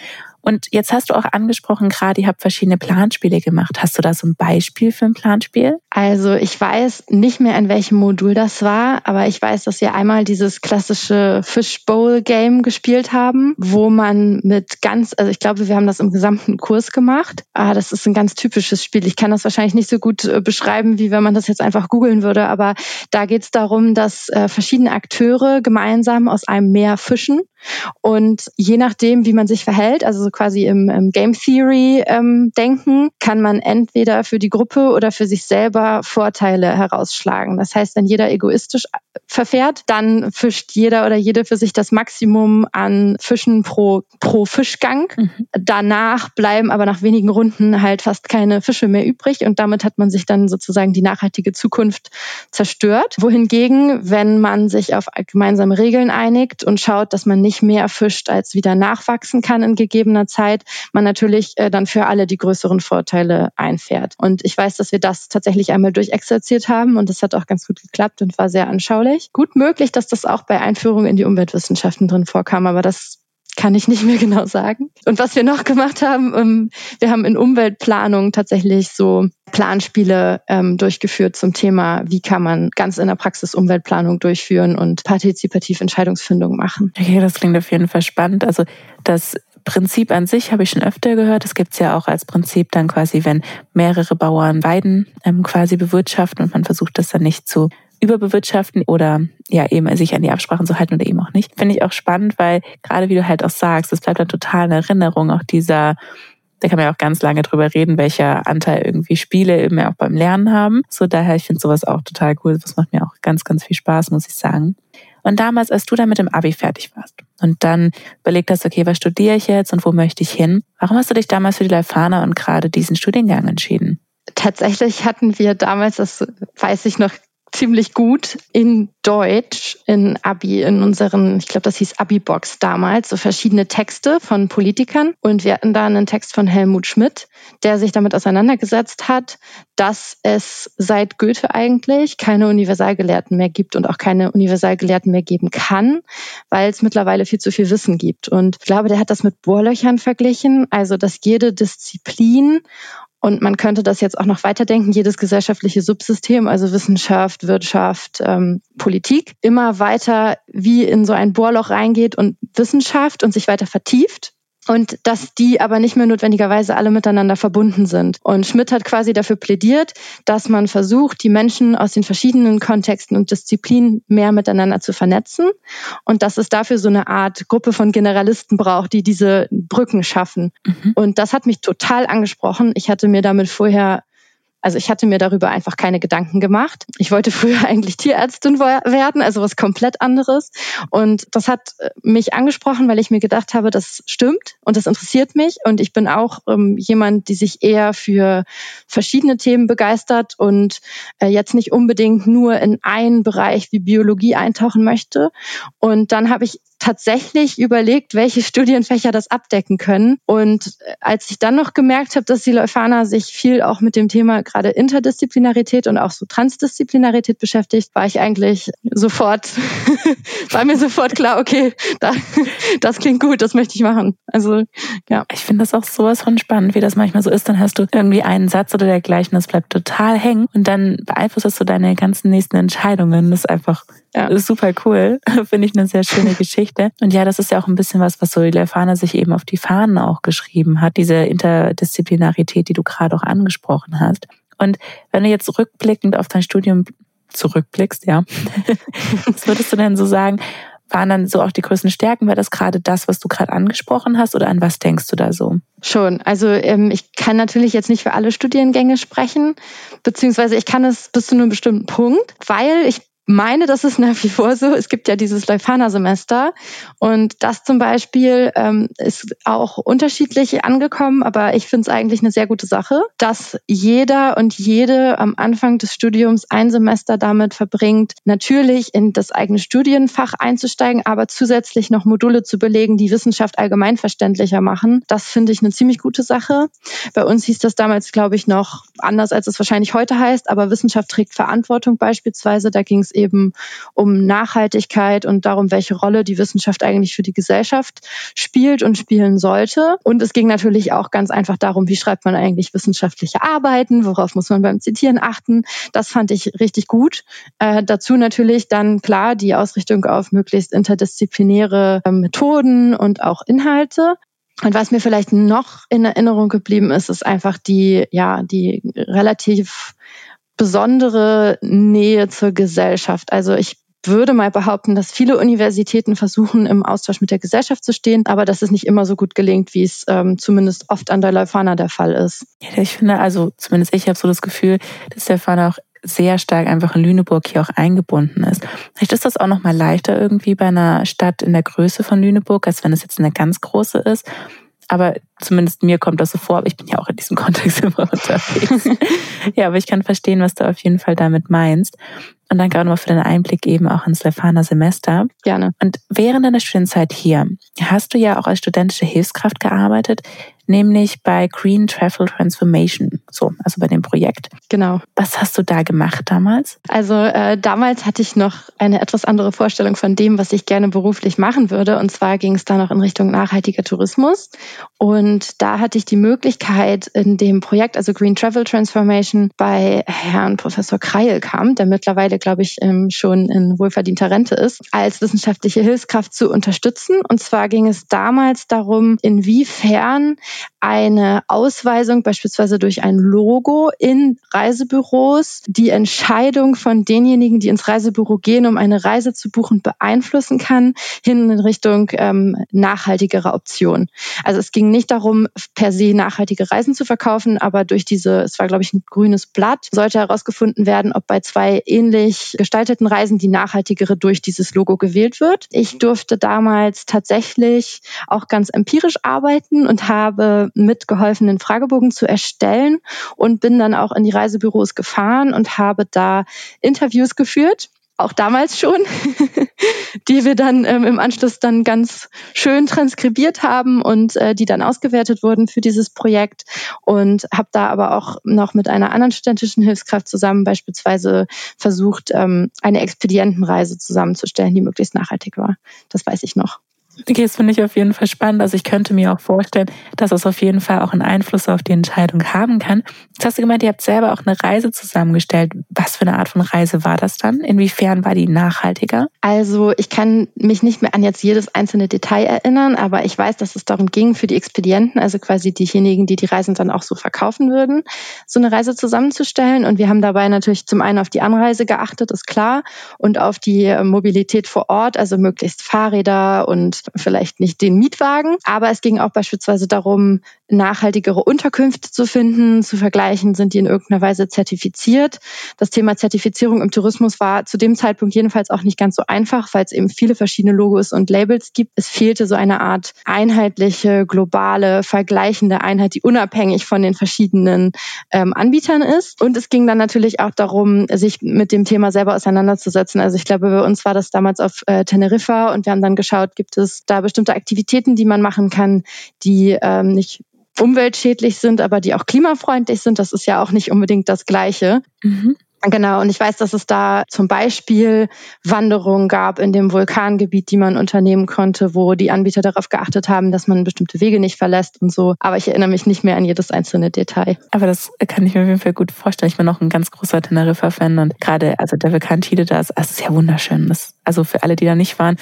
Und jetzt hast du auch angesprochen, gerade ihr habt verschiedene Planspiele gemacht. Hast du da so ein Beispiel für ein Planspiel? Also ich weiß nicht mehr, in welchem Modul das war, aber ich weiß, dass wir einmal dieses klassische Fishbowl-Game gespielt haben, wo man mit ganz, also ich glaube, wir haben das im gesamten Kurs gemacht. Ah, das ist ein ganz typisches Spiel. Ich kann das wahrscheinlich nicht so gut äh, beschreiben, wie wenn man das jetzt einfach googeln würde, aber da geht es darum, dass äh, verschiedene Akteure gemeinsam aus einem Meer fischen und je nachdem, wie man sich verhält, also so quasi im, im Game Theory ähm, denken, kann man entweder für die Gruppe oder für sich selber Vorteile herausschlagen. Das heißt, wenn jeder egoistisch äh, verfährt, dann fischt jeder oder jede für sich das Maximum an Fischen pro, pro Fischgang. Mhm. Danach bleiben aber nach wenigen Runden halt fast keine Fische mehr übrig und damit hat man sich dann sozusagen die nachhaltige Zukunft zerstört. Wohingegen, wenn man sich auf gemeinsame Regeln einigt und schaut, dass man nicht mehr fischt, als wieder nachwachsen kann in gegebener Zeit, man natürlich äh, dann für alle die größeren Vorteile einfährt. Und ich weiß, dass wir das tatsächlich einmal durchexerziert haben und das hat auch ganz gut geklappt und war sehr anschaulich. Gut möglich, dass das auch bei Einführung in die Umweltwissenschaften drin vorkam, aber das kann ich nicht mehr genau sagen. Und was wir noch gemacht haben, ähm, wir haben in Umweltplanung tatsächlich so Planspiele ähm, durchgeführt zum Thema, wie kann man ganz in der Praxis Umweltplanung durchführen und partizipativ Entscheidungsfindung machen. Okay, das klingt auf jeden Fall spannend. Also das Prinzip an sich habe ich schon öfter gehört. Das gibt es ja auch als Prinzip dann quasi, wenn mehrere Bauern Weiden ähm, quasi bewirtschaften und man versucht das dann nicht zu überbewirtschaften oder ja eben sich an die Absprachen zu halten oder eben auch nicht. Finde ich auch spannend, weil gerade wie du halt auch sagst, es bleibt dann total in Erinnerung, auch dieser Da kann man ja auch ganz lange drüber reden, welcher Anteil irgendwie Spiele eben auch beim Lernen haben. So daher, ich finde sowas auch total cool. Das macht mir auch ganz, ganz viel Spaß, muss ich sagen. Und damals, als du dann mit dem Abi fertig warst und dann überlegt hast, okay, was studiere ich jetzt und wo möchte ich hin? Warum hast du dich damals für die Leifana und gerade diesen Studiengang entschieden? Tatsächlich hatten wir damals, das weiß ich noch ziemlich gut in Deutsch, in Abi, in unseren, ich glaube, das hieß Abi-Box damals, so verschiedene Texte von Politikern. Und wir hatten da einen Text von Helmut Schmidt, der sich damit auseinandergesetzt hat, dass es seit Goethe eigentlich keine Universalgelehrten mehr gibt und auch keine Universalgelehrten mehr geben kann, weil es mittlerweile viel zu viel Wissen gibt. Und ich glaube, der hat das mit Bohrlöchern verglichen, also dass jede Disziplin und man könnte das jetzt auch noch weiterdenken, jedes gesellschaftliche Subsystem, also Wissenschaft, Wirtschaft, ähm, Politik, immer weiter wie in so ein Bohrloch reingeht und Wissenschaft und sich weiter vertieft und dass die aber nicht mehr notwendigerweise alle miteinander verbunden sind. Und Schmidt hat quasi dafür plädiert, dass man versucht, die Menschen aus den verschiedenen Kontexten und Disziplinen mehr miteinander zu vernetzen und dass es dafür so eine Art Gruppe von Generalisten braucht, die diese Brücken schaffen. Mhm. Und das hat mich total angesprochen. Ich hatte mir damit vorher also ich hatte mir darüber einfach keine Gedanken gemacht. Ich wollte früher eigentlich Tierärztin werden, also was komplett anderes. Und das hat äh, mich angesprochen, weil ich mir gedacht habe, das stimmt und das interessiert mich. Und ich bin auch ähm, jemand, die sich eher für verschiedene Themen begeistert und äh, jetzt nicht unbedingt nur in einen Bereich wie Biologie eintauchen möchte. Und dann habe ich tatsächlich überlegt, welche Studienfächer das abdecken können. Und äh, als ich dann noch gemerkt habe, dass die Leuphana sich viel auch mit dem Thema gerade Interdisziplinarität und auch so Transdisziplinarität beschäftigt, war ich eigentlich sofort, war mir sofort klar, okay, da, das klingt gut, das möchte ich machen. Also, ja. Ich finde das auch sowas von spannend, wie das manchmal so ist. Dann hast du irgendwie einen Satz oder dergleichen, das bleibt total hängen und dann beeinflusst so deine ganzen nächsten Entscheidungen. Das ist einfach ja. Das ist super cool. Finde ich eine sehr schöne Geschichte. Und ja, das ist ja auch ein bisschen was, was so Lefana sich eben auf die Fahnen auch geschrieben hat. Diese Interdisziplinarität, die du gerade auch angesprochen hast. Und wenn du jetzt rückblickend auf dein Studium zurückblickst, ja, was würdest du denn so sagen? Waren dann so auch die größten Stärken? War das gerade das, was du gerade angesprochen hast oder an was denkst du da so? Schon. Also ähm, ich kann natürlich jetzt nicht für alle Studiengänge sprechen, beziehungsweise ich kann es bis zu einem bestimmten Punkt, weil ich meine, das ist nach wie vor so. Es gibt ja dieses Leuphana-Semester und das zum Beispiel ähm, ist auch unterschiedlich angekommen, aber ich finde es eigentlich eine sehr gute Sache, dass jeder und jede am Anfang des Studiums ein Semester damit verbringt, natürlich in das eigene Studienfach einzusteigen, aber zusätzlich noch Module zu belegen, die Wissenschaft allgemeinverständlicher machen. Das finde ich eine ziemlich gute Sache. Bei uns hieß das damals, glaube ich, noch anders, als es wahrscheinlich heute heißt, aber Wissenschaft trägt Verantwortung beispielsweise. Da ging es eben um Nachhaltigkeit und darum, welche Rolle die Wissenschaft eigentlich für die Gesellschaft spielt und spielen sollte. Und es ging natürlich auch ganz einfach darum, wie schreibt man eigentlich wissenschaftliche Arbeiten, worauf muss man beim Zitieren achten. Das fand ich richtig gut. Äh, dazu natürlich dann klar die Ausrichtung auf möglichst interdisziplinäre äh, Methoden und auch Inhalte. Und was mir vielleicht noch in Erinnerung geblieben ist, ist einfach die, ja, die relativ besondere Nähe zur Gesellschaft. Also ich würde mal behaupten, dass viele Universitäten versuchen, im Austausch mit der Gesellschaft zu stehen, aber dass es nicht immer so gut gelingt, wie es ähm, zumindest oft an der Leuphana der Fall ist. Ja, ich finde, also zumindest ich habe so das Gefühl, dass der Leuphana auch sehr stark einfach in Lüneburg hier auch eingebunden ist. Vielleicht ist das auch noch mal leichter irgendwie bei einer Stadt in der Größe von Lüneburg, als wenn es jetzt eine ganz große ist. Aber zumindest mir kommt das so vor, aber ich bin ja auch in diesem Kontext immer unterwegs. ja, aber ich kann verstehen, was du auf jeden Fall damit meinst. Und danke auch nochmal für den Einblick eben auch ins Lefana Semester. Gerne. Und während deiner Studienzeit hier hast du ja auch als studentische Hilfskraft gearbeitet nämlich bei Green Travel Transformation, so, also bei dem Projekt. Genau. Was hast du da gemacht damals? Also äh, damals hatte ich noch eine etwas andere Vorstellung von dem, was ich gerne beruflich machen würde. Und zwar ging es da noch in Richtung nachhaltiger Tourismus. Und da hatte ich die Möglichkeit in dem Projekt, also Green Travel Transformation, bei Herrn Professor Kreil kam, der mittlerweile, glaube ich, ähm, schon in wohlverdienter Rente ist, als wissenschaftliche Hilfskraft zu unterstützen. Und zwar ging es damals darum, inwiefern eine Ausweisung beispielsweise durch ein Logo in Reisebüros die Entscheidung von denjenigen, die ins Reisebüro gehen, um eine Reise zu buchen, beeinflussen kann, hin in Richtung ähm, nachhaltigerer Optionen. Also es ging nicht darum, per se nachhaltige Reisen zu verkaufen, aber durch diese, es war glaube ich ein grünes Blatt, sollte herausgefunden werden, ob bei zwei ähnlich gestalteten Reisen die nachhaltigere durch dieses Logo gewählt wird. Ich durfte damals tatsächlich auch ganz empirisch arbeiten und habe mitgeholfen, den Fragebogen zu erstellen und bin dann auch in die Reisebüros gefahren und habe da Interviews geführt auch damals schon, die wir dann ähm, im Anschluss dann ganz schön transkribiert haben und äh, die dann ausgewertet wurden für dieses Projekt und habe da aber auch noch mit einer anderen studentischen Hilfskraft zusammen beispielsweise versucht, ähm, eine Expedientenreise zusammenzustellen, die möglichst nachhaltig war. Das weiß ich noch. Okay, das finde ich auf jeden Fall spannend. Also ich könnte mir auch vorstellen, dass es auf jeden Fall auch einen Einfluss auf die Entscheidung haben kann. Jetzt hast du gemeint, ihr habt selber auch eine Reise zusammengestellt. Was für eine Art von Reise war das dann? Inwiefern war die nachhaltiger? Also ich kann mich nicht mehr an jetzt jedes einzelne Detail erinnern, aber ich weiß, dass es darum ging, für die Expedienten, also quasi diejenigen, die die Reisen dann auch so verkaufen würden, so eine Reise zusammenzustellen. Und wir haben dabei natürlich zum einen auf die Anreise geachtet, ist klar, und auf die äh, Mobilität vor Ort, also möglichst Fahrräder und vielleicht nicht den Mietwagen. Aber es ging auch beispielsweise darum, nachhaltigere Unterkünfte zu finden, zu vergleichen, sind die in irgendeiner Weise zertifiziert. Das Thema Zertifizierung im Tourismus war zu dem Zeitpunkt jedenfalls auch nicht ganz so einfach, weil es eben viele verschiedene Logos und Labels gibt. Es fehlte so eine Art einheitliche, globale, vergleichende Einheit, die unabhängig von den verschiedenen ähm, Anbietern ist. Und es ging dann natürlich auch darum, sich mit dem Thema selber auseinanderzusetzen. Also ich glaube, bei uns war das damals auf äh, Teneriffa und wir haben dann geschaut, gibt es da bestimmte Aktivitäten, die man machen kann, die ähm, nicht umweltschädlich sind, aber die auch klimafreundlich sind. Das ist ja auch nicht unbedingt das Gleiche. Mhm. Genau, und ich weiß, dass es da zum Beispiel Wanderungen gab in dem Vulkangebiet, die man unternehmen konnte, wo die Anbieter darauf geachtet haben, dass man bestimmte Wege nicht verlässt und so. Aber ich erinnere mich nicht mehr an jedes einzelne Detail. Aber das kann ich mir auf jeden Fall gut vorstellen. Ich bin auch ein ganz großer Teneriffa-Fan und gerade, also der Vulkan Tide, das, das ist ja wunderschön. Das, also für alle, die da nicht waren,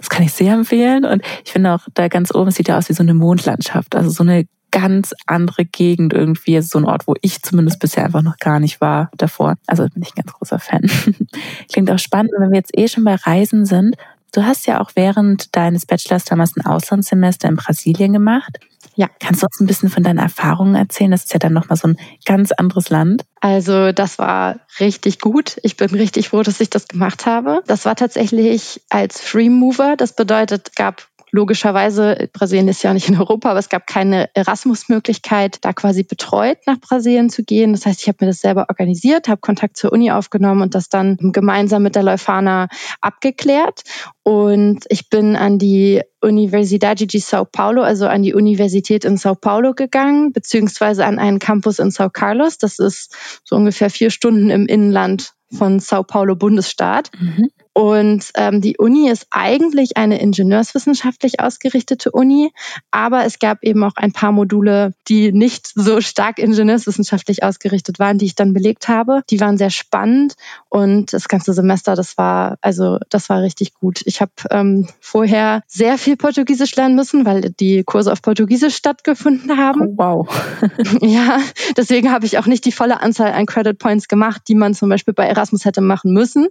das kann ich sehr empfehlen. Und ich finde auch, da ganz oben sieht ja aus wie so eine Mondlandschaft. Also so eine ganz andere Gegend irgendwie. So ein Ort, wo ich zumindest bisher einfach noch gar nicht war davor. Also bin ich ein ganz großer Fan. Klingt auch spannend. Und wenn wir jetzt eh schon bei Reisen sind, du hast ja auch während deines Bachelors damals ein Auslandssemester in Brasilien gemacht. Ja. Kannst du uns ein bisschen von deinen Erfahrungen erzählen? Das ist ja dann nochmal so ein ganz anderes Land. Also das war richtig gut. Ich bin richtig froh, dass ich das gemacht habe. Das war tatsächlich als Free Mover. Das bedeutet, gab logischerweise, Brasilien ist ja nicht in Europa, aber es gab keine Erasmus-Möglichkeit, da quasi betreut nach Brasilien zu gehen. Das heißt, ich habe mir das selber organisiert, habe Kontakt zur Uni aufgenommen und das dann gemeinsam mit der Leuphana abgeklärt. Und ich bin an die Universidade de Sao Paulo, also an die Universität in Sao Paulo gegangen, beziehungsweise an einen Campus in Sao Carlos. Das ist so ungefähr vier Stunden im Inland von Sao Paulo Bundesstaat. Mhm. Und ähm, die Uni ist eigentlich eine ingenieurswissenschaftlich ausgerichtete Uni, aber es gab eben auch ein paar Module, die nicht so stark ingenieurswissenschaftlich ausgerichtet waren, die ich dann belegt habe. Die waren sehr spannend und das ganze Semester, das war also das war richtig gut. Ich habe ähm, vorher sehr viel Portugiesisch lernen müssen, weil die Kurse auf Portugiesisch stattgefunden haben. Oh, wow. ja, deswegen habe ich auch nicht die volle Anzahl an Credit Points gemacht, die man zum Beispiel bei Erasmus hätte machen müssen.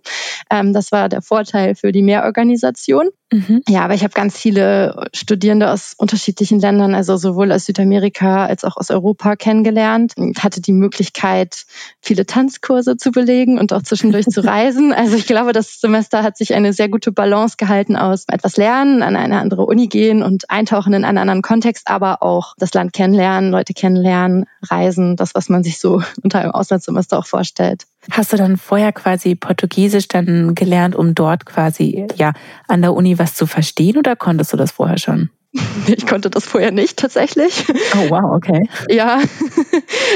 Ähm, das war der Vorteil für die Mehrorganisation. Mhm. Ja, aber ich habe ganz viele Studierende aus unterschiedlichen Ländern, also sowohl aus Südamerika als auch aus Europa kennengelernt. Ich hatte die Möglichkeit, viele Tanzkurse zu belegen und auch zwischendurch zu reisen. Also ich glaube, das Semester hat sich eine sehr gute Balance gehalten aus etwas lernen, an eine andere Uni gehen und eintauchen in einen anderen Kontext, aber auch das Land kennenlernen, Leute kennenlernen, reisen, das, was man sich so unter einem Auslandssemester auch vorstellt. Hast du dann vorher quasi Portugiesisch dann gelernt, um dort quasi ja an der Uni was zu verstehen oder konntest du das vorher schon? Ich konnte das vorher nicht tatsächlich. Oh wow, okay. Ja,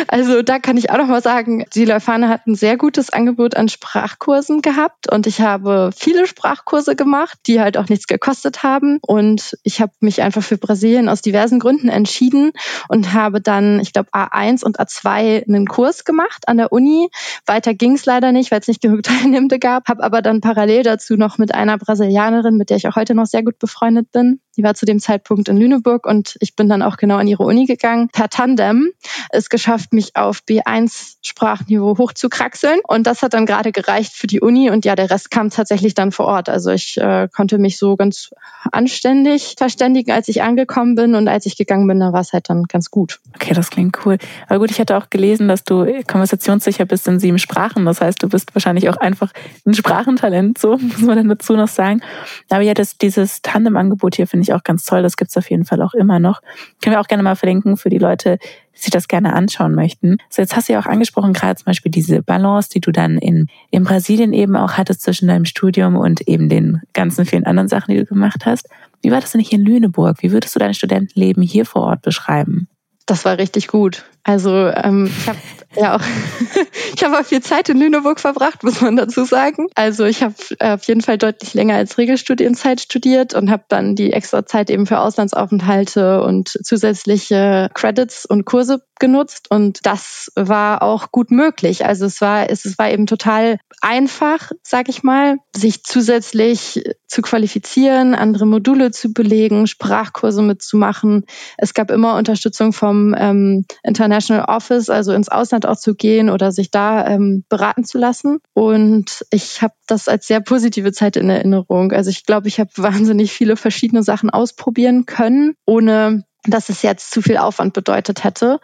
also da kann ich auch noch mal sagen, die Leuphana hat ein sehr gutes Angebot an Sprachkursen gehabt und ich habe viele Sprachkurse gemacht, die halt auch nichts gekostet haben und ich habe mich einfach für Brasilien aus diversen Gründen entschieden und habe dann, ich glaube A1 und A2 einen Kurs gemacht an der Uni. Weiter ging es leider nicht, weil es nicht genug Teilnehmende gab, habe aber dann parallel dazu noch mit einer Brasilianerin, mit der ich auch heute noch sehr gut befreundet bin, Die war zu dem Zeitpunkt in Lüneburg und ich bin dann auch genau an ihre Uni gegangen. Per Tandem es geschafft, mich auf B1 Sprachniveau hochzukraxeln und das hat dann gerade gereicht für die Uni und ja, der Rest kam tatsächlich dann vor Ort. Also ich äh, konnte mich so ganz anständig verständigen, als ich angekommen bin und als ich gegangen bin, da war es halt dann ganz gut. Okay, das klingt cool. Aber gut, ich hatte auch gelesen, dass du konversationssicher bist in sieben Sprachen. Das heißt, du bist wahrscheinlich auch einfach ein Sprachentalent, so muss man dann dazu noch sagen. Aber ja, das, dieses Tandem-Angebot hier finde ich auch ganz toll. Das gibt's auf jeden Fall auch immer noch. Können wir auch gerne mal verlinken für die Leute, die sich das gerne anschauen möchten. So, jetzt hast du ja auch angesprochen, gerade zum Beispiel diese Balance, die du dann in, in Brasilien eben auch hattest zwischen deinem Studium und eben den ganzen vielen anderen Sachen, die du gemacht hast. Wie war das denn hier in Lüneburg? Wie würdest du dein Studentenleben hier vor Ort beschreiben? Das war richtig gut. Also ähm, ich habe ja auch, ich habe auch viel Zeit in Lüneburg verbracht, muss man dazu sagen. Also ich habe äh, auf jeden Fall deutlich länger als Regelstudienzeit studiert und habe dann die extra Zeit eben für Auslandsaufenthalte und zusätzliche Credits und Kurse genutzt und das war auch gut möglich. Also es war es war eben total einfach, sag ich mal, sich zusätzlich zu qualifizieren, andere Module zu belegen, Sprachkurse mitzumachen. Es gab immer Unterstützung vom ähm, International Office, also ins Ausland auch zu gehen oder sich da ähm, beraten zu lassen. Und ich habe das als sehr positive Zeit in Erinnerung. Also ich glaube, ich habe wahnsinnig viele verschiedene Sachen ausprobieren können, ohne dass es jetzt zu viel Aufwand bedeutet hätte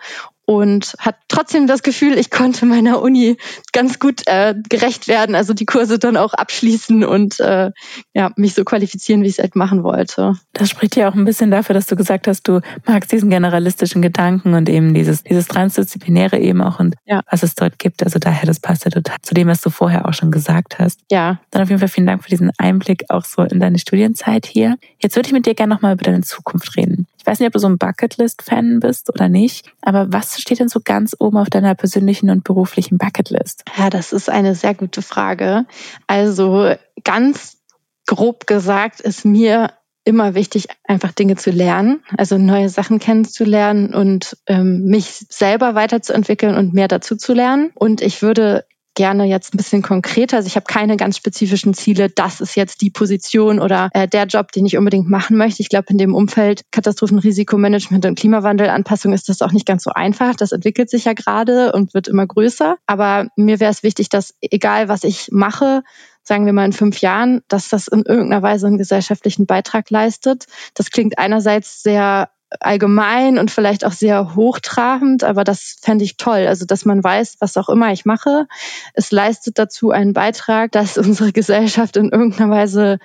und hat trotzdem das Gefühl, ich konnte meiner Uni ganz gut äh, gerecht werden, also die Kurse dann auch abschließen und äh, ja, mich so qualifizieren, wie ich es halt machen wollte. Das spricht ja auch ein bisschen dafür, dass du gesagt hast, du magst diesen generalistischen Gedanken und eben dieses, dieses Transdisziplinäre eben auch und ja. was es dort gibt. Also daher, das passt ja total zu dem, was du vorher auch schon gesagt hast. Ja. Dann auf jeden Fall vielen Dank für diesen Einblick auch so in deine Studienzeit hier. Jetzt würde ich mit dir gerne nochmal über deine Zukunft reden. Weiß nicht, ob du so ein Bucketlist-Fan bist oder nicht, aber was steht denn so ganz oben auf deiner persönlichen und beruflichen Bucketlist? Ja, das ist eine sehr gute Frage. Also ganz grob gesagt ist mir immer wichtig, einfach Dinge zu lernen, also neue Sachen kennenzulernen und ähm, mich selber weiterzuentwickeln und mehr dazu zu lernen. Und ich würde gerne jetzt ein bisschen konkreter. Also ich habe keine ganz spezifischen Ziele, das ist jetzt die Position oder äh, der Job, den ich unbedingt machen möchte. Ich glaube, in dem Umfeld Katastrophenrisikomanagement und Klimawandelanpassung ist das auch nicht ganz so einfach. Das entwickelt sich ja gerade und wird immer größer. Aber mir wäre es wichtig, dass egal was ich mache, sagen wir mal in fünf Jahren, dass das in irgendeiner Weise einen gesellschaftlichen Beitrag leistet. Das klingt einerseits sehr allgemein und vielleicht auch sehr hochtrabend, aber das fände ich toll. Also, dass man weiß, was auch immer ich mache, es leistet dazu einen Beitrag, dass unsere Gesellschaft in irgendeiner Weise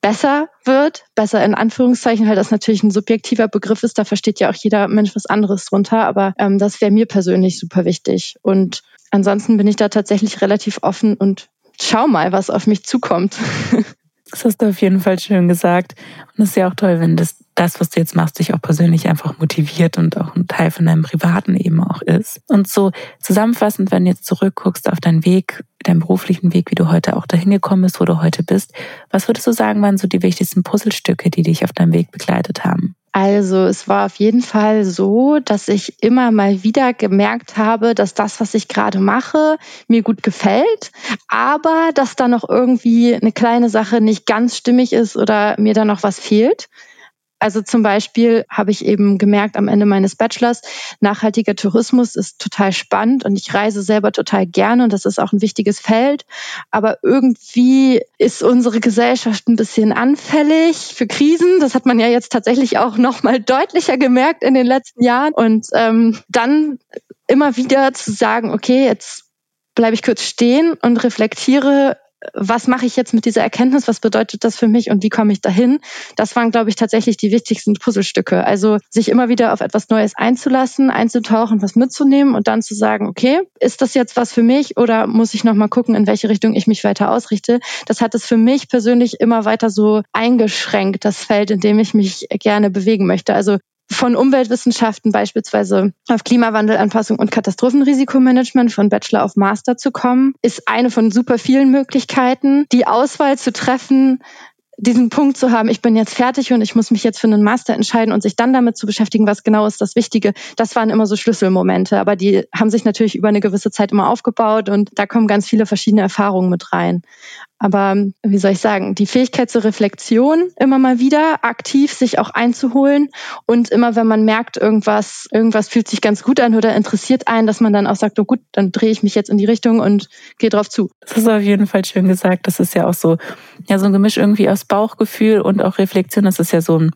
besser wird, besser in Anführungszeichen, weil das natürlich ein subjektiver Begriff ist, da versteht ja auch jeder Mensch was anderes drunter, aber ähm, das wäre mir persönlich super wichtig. Und ansonsten bin ich da tatsächlich relativ offen und schau mal, was auf mich zukommt. Das hast du auf jeden Fall schön gesagt. Und es ist ja auch toll, wenn das, das, was du jetzt machst, dich auch persönlich einfach motiviert und auch ein Teil von deinem Privaten eben auch ist. Und so zusammenfassend, wenn du jetzt zurückguckst auf deinen Weg, deinen beruflichen Weg, wie du heute auch dahin gekommen bist, wo du heute bist, was würdest du sagen, waren so die wichtigsten Puzzlestücke, die dich auf deinem Weg begleitet haben? Also es war auf jeden Fall so, dass ich immer mal wieder gemerkt habe, dass das, was ich gerade mache, mir gut gefällt, aber dass da noch irgendwie eine kleine Sache nicht ganz stimmig ist oder mir da noch was fehlt. Also zum Beispiel habe ich eben gemerkt am Ende meines Bachelors, nachhaltiger Tourismus ist total spannend und ich reise selber total gerne und das ist auch ein wichtiges Feld. Aber irgendwie ist unsere Gesellschaft ein bisschen anfällig für Krisen. Das hat man ja jetzt tatsächlich auch noch mal deutlicher gemerkt in den letzten Jahren. Und ähm, dann immer wieder zu sagen, okay, jetzt bleibe ich kurz stehen und reflektiere, was mache ich jetzt mit dieser Erkenntnis, was bedeutet das für mich und wie komme ich dahin? Das waren, glaube ich, tatsächlich die wichtigsten Puzzlestücke. Also sich immer wieder auf etwas Neues einzulassen, einzutauchen, was mitzunehmen und dann zu sagen, okay, ist das jetzt was für mich oder muss ich nochmal gucken, in welche Richtung ich mich weiter ausrichte? Das hat es für mich persönlich immer weiter so eingeschränkt, das Feld, in dem ich mich gerne bewegen möchte. Also von Umweltwissenschaften beispielsweise auf Klimawandelanpassung und Katastrophenrisikomanagement von Bachelor auf Master zu kommen, ist eine von super vielen Möglichkeiten. Die Auswahl zu treffen, diesen Punkt zu haben, ich bin jetzt fertig und ich muss mich jetzt für einen Master entscheiden und sich dann damit zu beschäftigen, was genau ist das Wichtige, das waren immer so Schlüsselmomente, aber die haben sich natürlich über eine gewisse Zeit immer aufgebaut und da kommen ganz viele verschiedene Erfahrungen mit rein. Aber wie soll ich sagen, die Fähigkeit zur Reflexion immer mal wieder aktiv sich auch einzuholen und immer wenn man merkt, irgendwas, irgendwas fühlt sich ganz gut an oder interessiert einen, dass man dann auch sagt, oh gut, dann drehe ich mich jetzt in die Richtung und gehe drauf zu. Das ist auf jeden Fall schön gesagt. Das ist ja auch so, ja, so ein Gemisch irgendwie aus Bauchgefühl und auch Reflexion. Das ist ja so ein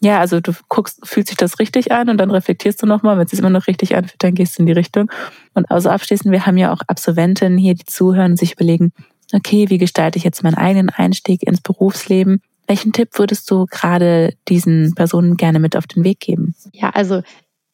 ja, also du guckst, fühlt sich das richtig an und dann reflektierst du nochmal. Wenn es sich immer noch richtig anfühlt, dann gehst du in die Richtung. Und also abschließend, wir haben ja auch Absolventinnen hier, die zuhören sich überlegen, okay, wie gestalte ich jetzt meinen eigenen Einstieg ins Berufsleben? Welchen Tipp würdest du gerade diesen Personen gerne mit auf den Weg geben? Ja, also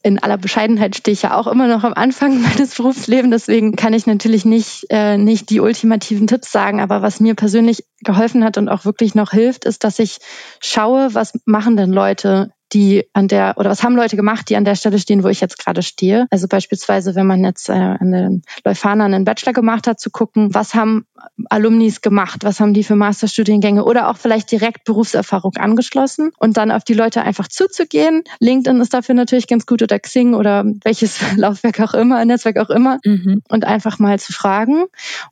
in aller Bescheidenheit stehe ich ja auch immer noch am Anfang meines Berufslebens, deswegen kann ich natürlich nicht, äh, nicht die ultimativen Tipps sagen, aber was mir persönlich geholfen hat und auch wirklich noch hilft, ist, dass ich schaue, was machen denn Leute die an der, oder was haben Leute gemacht, die an der Stelle stehen, wo ich jetzt gerade stehe. Also beispielsweise, wenn man jetzt äh, an der Leuphana einen Bachelor gemacht hat, zu gucken, was haben Alumnis gemacht, was haben die für Masterstudiengänge oder auch vielleicht direkt Berufserfahrung angeschlossen und dann auf die Leute einfach zuzugehen. LinkedIn ist dafür natürlich ganz gut oder Xing oder welches Laufwerk auch immer, Netzwerk auch immer mhm. und einfach mal zu fragen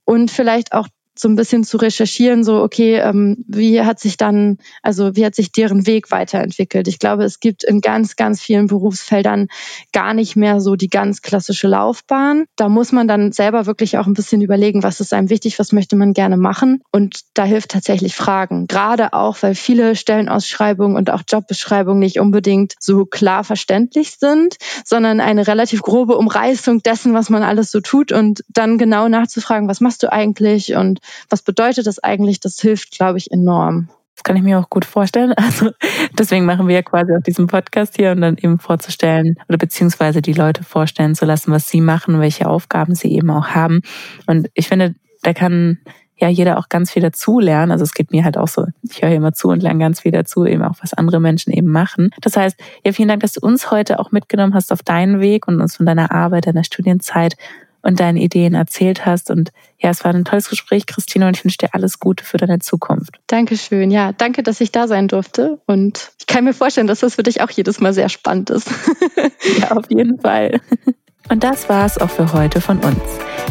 und vielleicht auch so ein bisschen zu recherchieren, so, okay, ähm, wie hat sich dann, also wie hat sich deren Weg weiterentwickelt? Ich glaube, es gibt in ganz, ganz vielen Berufsfeldern gar nicht mehr so die ganz klassische Laufbahn. Da muss man dann selber wirklich auch ein bisschen überlegen, was ist einem wichtig, was möchte man gerne machen. Und da hilft tatsächlich Fragen. Gerade auch, weil viele Stellenausschreibungen und auch Jobbeschreibungen nicht unbedingt so klar verständlich sind, sondern eine relativ grobe Umreißung dessen, was man alles so tut und dann genau nachzufragen, was machst du eigentlich und was bedeutet das eigentlich? Das hilft, glaube ich, enorm. Das kann ich mir auch gut vorstellen. Also deswegen machen wir ja quasi auch diesen Podcast hier und dann eben vorzustellen oder beziehungsweise die Leute vorstellen zu lassen, was sie machen, welche Aufgaben sie eben auch haben. Und ich finde, da kann ja jeder auch ganz viel dazu lernen. Also es geht mir halt auch so, ich höre immer zu und lerne ganz viel dazu, eben auch was andere Menschen eben machen. Das heißt, ja, vielen Dank, dass du uns heute auch mitgenommen hast auf deinen Weg und uns von deiner Arbeit, deiner Studienzeit und deine Ideen erzählt hast. Und ja, es war ein tolles Gespräch, Christine, und ich wünsche dir alles Gute für deine Zukunft. Dankeschön. Ja, danke, dass ich da sein durfte. Und ich kann mir vorstellen, dass das für dich auch jedes Mal sehr spannend ist. ja, auf jeden Fall. Und das war es auch für heute von uns.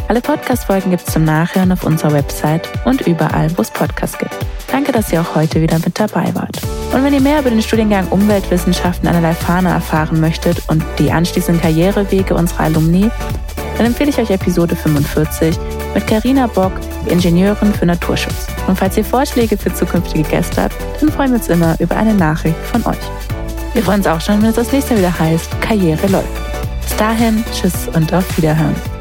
Alle Podcast-Folgen gibt es zum Nachhören auf unserer Website und überall, wo es Podcasts gibt. Danke, dass ihr auch heute wieder mit dabei wart. Und wenn ihr mehr über den Studiengang Umweltwissenschaften an der Leifana erfahren möchtet und die anschließenden Karrierewege unserer Alumni, dann empfehle ich euch Episode 45 mit Karina Bock, Ingenieurin für Naturschutz. Und falls ihr Vorschläge für zukünftige Gäste habt, dann freuen wir uns immer über eine Nachricht von euch. Wir freuen uns auch schon, wenn es das nächste wieder heißt Karriere läuft. Bis dahin, tschüss und auf Wiederhören.